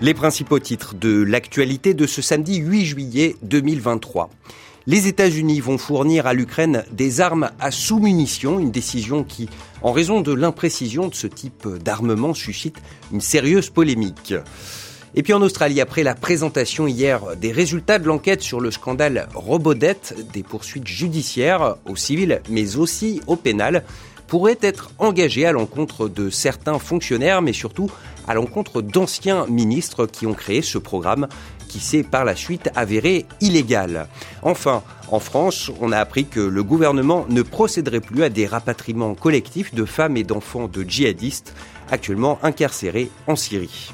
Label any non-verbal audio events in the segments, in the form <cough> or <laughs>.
Les principaux titres de l'actualité de ce samedi 8 juillet 2023. Les États-Unis vont fournir à l'Ukraine des armes à sous-munitions, une décision qui, en raison de l'imprécision de ce type d'armement, suscite une sérieuse polémique. Et puis en Australie, après la présentation hier des résultats de l'enquête sur le scandale Robodet, des poursuites judiciaires au civil mais aussi au pénal pourraient être engagées à l'encontre de certains fonctionnaires, mais surtout à l'encontre d'anciens ministres qui ont créé ce programme qui s'est par la suite avéré illégal. Enfin, en France, on a appris que le gouvernement ne procéderait plus à des rapatriements collectifs de femmes et d'enfants de djihadistes actuellement incarcérés en Syrie.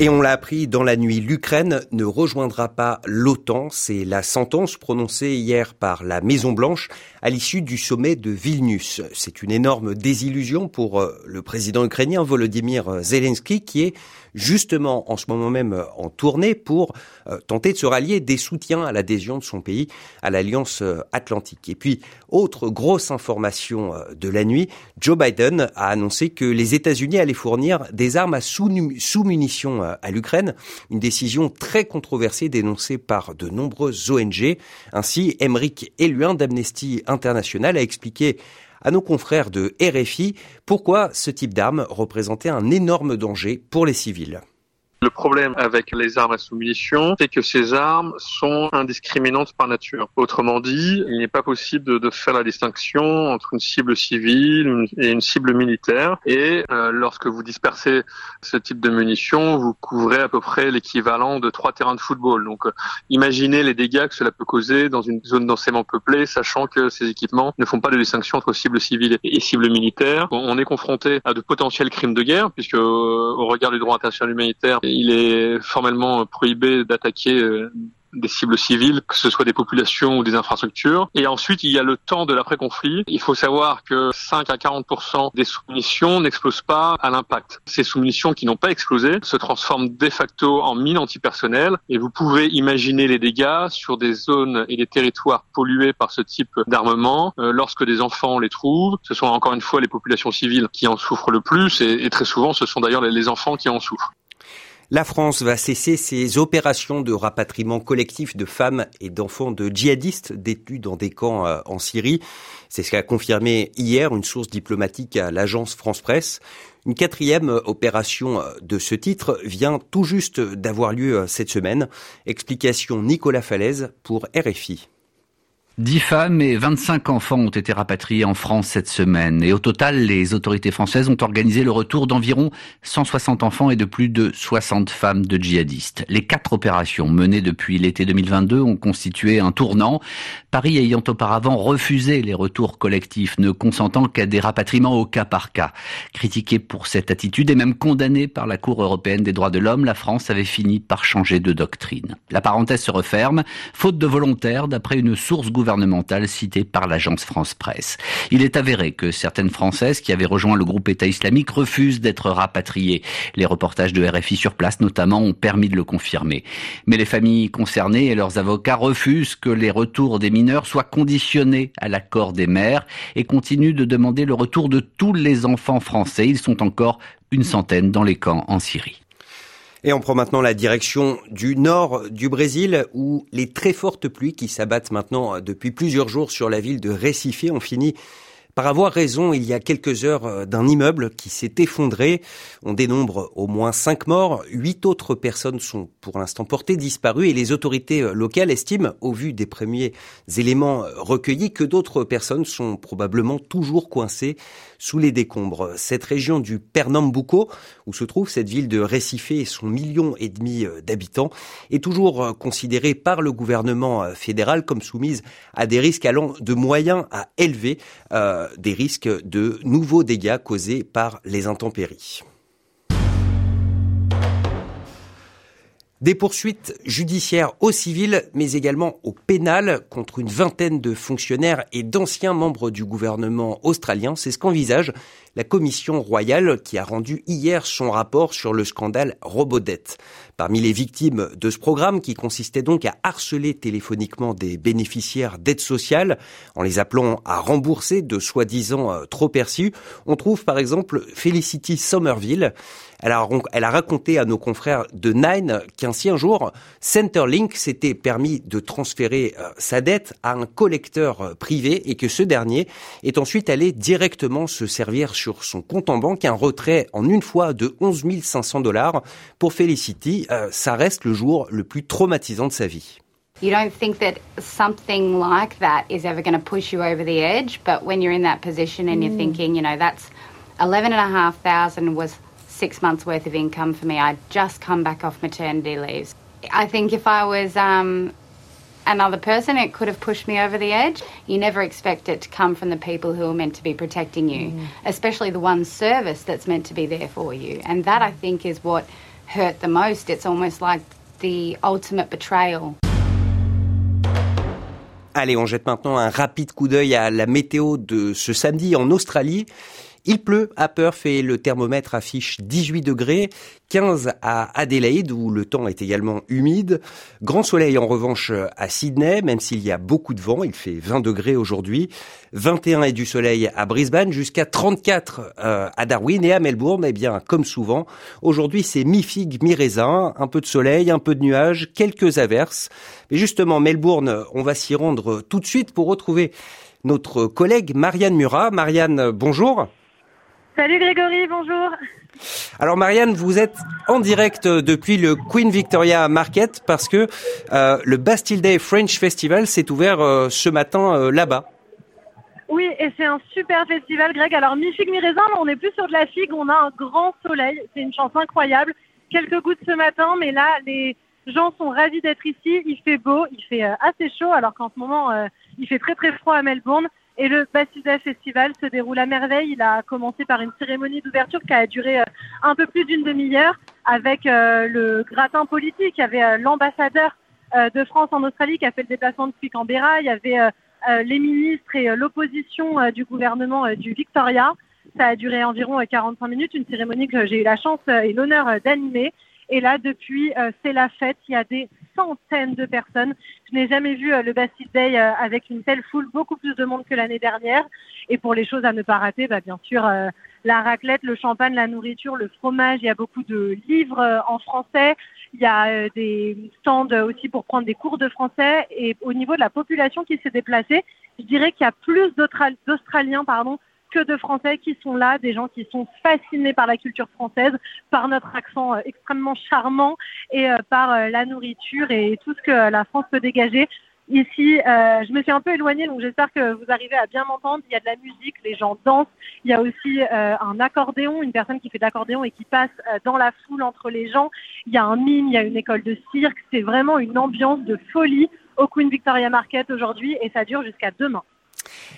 Et on l'a appris dans la nuit, l'Ukraine ne rejoindra pas l'OTAN. C'est la sentence prononcée hier par la Maison Blanche à l'issue du sommet de Vilnius. C'est une énorme désillusion pour euh, le président ukrainien Volodymyr Zelensky qui est justement en ce moment même en tournée pour euh, tenter de se rallier des soutiens à l'adhésion de son pays à l'Alliance euh, Atlantique. Et puis, autre grosse information de la nuit, Joe Biden a annoncé que les États-Unis allaient fournir des armes à sous-munitions à l'Ukraine, une décision très controversée dénoncée par de nombreuses ONG. Ainsi, Emmerich Eluin d'Amnesty International a expliqué à nos confrères de RFI pourquoi ce type d'arme représentait un énorme danger pour les civils. Le problème avec les armes à sous-munitions, c'est que ces armes sont indiscriminantes par nature. Autrement dit, il n'est pas possible de, faire la distinction entre une cible civile et une cible militaire. Et euh, lorsque vous dispersez ce type de munitions, vous couvrez à peu près l'équivalent de trois terrains de football. Donc, euh, imaginez les dégâts que cela peut causer dans une zone densément peuplée, sachant que ces équipements ne font pas de distinction entre cible civile et cible militaire. On est confronté à de potentiels crimes de guerre, puisque euh, au regard du droit international humanitaire, il est formellement prohibé d'attaquer euh, des cibles civiles, que ce soit des populations ou des infrastructures. Et ensuite, il y a le temps de l'après-conflit. Il faut savoir que 5 à 40% des sous-munitions n'explosent pas à l'impact. Ces sous-munitions qui n'ont pas explosé se transforment de facto en mines antipersonnelles et vous pouvez imaginer les dégâts sur des zones et des territoires pollués par ce type d'armement euh, lorsque des enfants les trouvent. Ce sont encore une fois les populations civiles qui en souffrent le plus et, très souvent ce sont d'ailleurs les enfants qui en souffrent. La France va cesser ses opérations de rapatriement collectif de femmes et d'enfants de djihadistes détenus dans des camps euh, en Syrie. C'est ce qu'a confirmé hier une source diplomatique à l'agence France Presse. Une quatrième opération euh, de ce titre vient tout juste d'avoir lieu euh, cette semaine. Explication Nicolas Falaise pour RFI. Dix femmes et 25 enfants ont été rapatriés en France cette semaine. Et au total, les autorités françaises ont organisé le retour d'environ 160 enfants et de plus de 60 femmes de djihadistes. Les quatre opérations menées depuis l'été 2022 ont constitué un tournant. Paris ayant auparavant refusé les retours collectifs, ne consentant qu'à des rapatriements au cas par cas. Critiqué pour cette attitude et même condamné par la Cour européenne des droits de l'homme, la France avait fini par changer de doctrine. La parenthèse se referme, faute de volontaires, d'après une source gouvernementale gouvernementale citée par l'agence France Presse. Il est avéré que certaines Françaises qui avaient rejoint le groupe État islamique refusent d'être rapatriées. Les reportages de RFI sur place notamment ont permis de le confirmer. Mais les familles concernées et leurs avocats refusent que les retours des mineurs soient conditionnés à l'accord des mères et continuent de demander le retour de tous les enfants français. Ils sont encore une centaine dans les camps en Syrie. Et on prend maintenant la direction du nord du Brésil où les très fortes pluies qui s'abattent maintenant depuis plusieurs jours sur la ville de Recife ont fini par avoir raison il y a quelques heures euh, d'un immeuble qui s'est effondré. On dénombre au moins cinq morts, huit autres personnes sont pour l'instant portées disparues et les autorités euh, locales estiment, au vu des premiers éléments euh, recueillis, que d'autres personnes sont probablement toujours coincées sous les décombres. Cette région du Pernambuco, où se trouve cette ville de Recife et son million et demi d'habitants, est toujours considérée par le gouvernement fédéral comme soumise à des risques allant de moyens à élevés des risques de nouveaux dégâts causés par les intempéries. Des poursuites judiciaires au civil, mais également au pénal contre une vingtaine de fonctionnaires et d'anciens membres du gouvernement australien. C'est ce qu'envisage la commission royale qui a rendu hier son rapport sur le scandale Robodet. Parmi les victimes de ce programme, qui consistait donc à harceler téléphoniquement des bénéficiaires d'aide sociale en les appelant à rembourser de soi-disant euh, trop perçus, on trouve par exemple Felicity Somerville. Elle a, raconté à nos confrères de Nine qu'ainsi un jour, Centerlink s'était permis de transférer euh, sa dette à un collecteur euh, privé et que ce dernier est ensuite allé directement se servir son compte en banque un retrait en une fois de 11 500 dollars. Pour Felicity, euh, ça reste le jour le plus traumatisant de sa vie. You don't think that something like that is ever going to push you over the edge, but when you're in that position and you're mm. thinking, you know, that's eleven and a half thousand was six months worth of income for me. I'd just come back off maternity leave. I think if I was um, another person, it could have pushed me over the edge. You never expect it to come from the people who are meant to be protecting you, mm. especially the one service that's meant to be there for you. And that, I think, is what hurt the most. It's almost like the ultimate betrayal. Allez, on jette maintenant un rapide coup d'œil à la météo de ce samedi en Australie. Il pleut à Perth et le thermomètre affiche 18 degrés, 15 à Adélaïde où le temps est également humide. Grand soleil en revanche à Sydney, même s'il y a beaucoup de vent, il fait 20 degrés aujourd'hui. 21 et du soleil à Brisbane, jusqu'à 34 euh, à Darwin et à Melbourne. Eh bien, comme souvent, aujourd'hui c'est mi-figue, mi-raisin, un peu de soleil, un peu de nuages, quelques averses. Mais justement, Melbourne, on va s'y rendre tout de suite pour retrouver notre collègue Marianne Murat. Marianne, bonjour. Salut Grégory, bonjour. Alors Marianne, vous êtes en direct depuis le Queen Victoria Market parce que euh, le Bastille Day French Festival s'est ouvert euh, ce matin euh, là-bas. Oui, et c'est un super festival, Greg. Alors mi-figue, mi-raisin, on n'est plus sur de la figue, on a un grand soleil. C'est une chance incroyable. Quelques gouttes ce matin, mais là, les gens sont ravis d'être ici. Il fait beau, il fait assez chaud, alors qu'en ce moment, il fait très très froid à Melbourne. Et le Bastida Festival se déroule à merveille. Il a commencé par une cérémonie d'ouverture qui a duré euh, un peu plus d'une demi-heure avec euh, le gratin politique. Il y avait euh, l'ambassadeur de France en Australie qui a fait le déplacement depuis Canberra. Il y avait les ministres et l'opposition du gouvernement du Victoria. Ça a duré environ 45 minutes, une cérémonie que j'ai eu la chance et l'honneur d'animer. Et là, depuis, c'est la fête. Il y a des centaines de personnes. Je n'ai jamais vu euh, le Bastille Day euh, avec une telle foule, beaucoup plus de monde que l'année dernière. Et pour les choses à ne pas rater, bah, bien sûr, euh, la raclette, le champagne, la nourriture, le fromage. Il y a beaucoup de livres en français. Il y a des stands aussi pour prendre des cours de français. Et au niveau de la population qui s'est déplacée, je dirais qu'il y a plus d'Australiens pardon, que de Français qui sont là, des gens qui sont fascinés par la culture française, par notre accent euh, extrêmement charmant et euh, par euh, la nourriture et tout ce que la France peut dégager. Ici, je me suis un peu éloignée, donc j'espère que vous arrivez à bien m'entendre. Il y a de la musique, les gens dansent. Il y a aussi un accordéon, une personne qui fait de l'accordéon et qui passe dans la foule entre les gens. Il y a un mime, il y a une école de cirque. C'est vraiment une ambiance de folie au Queen Victoria Market aujourd'hui et ça dure jusqu'à demain.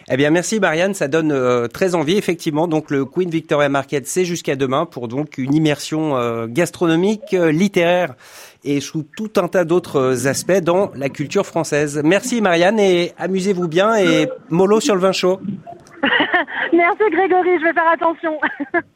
Eh bien, merci Marianne, ça donne euh, très envie effectivement. Donc le Queen Victoria Market, c'est jusqu'à demain pour donc une immersion euh, gastronomique, euh, littéraire et sous tout un tas d'autres aspects dans la culture française. Merci Marianne et amusez-vous bien et mollo sur le vin chaud. <laughs> merci Grégory, je vais faire attention. <laughs>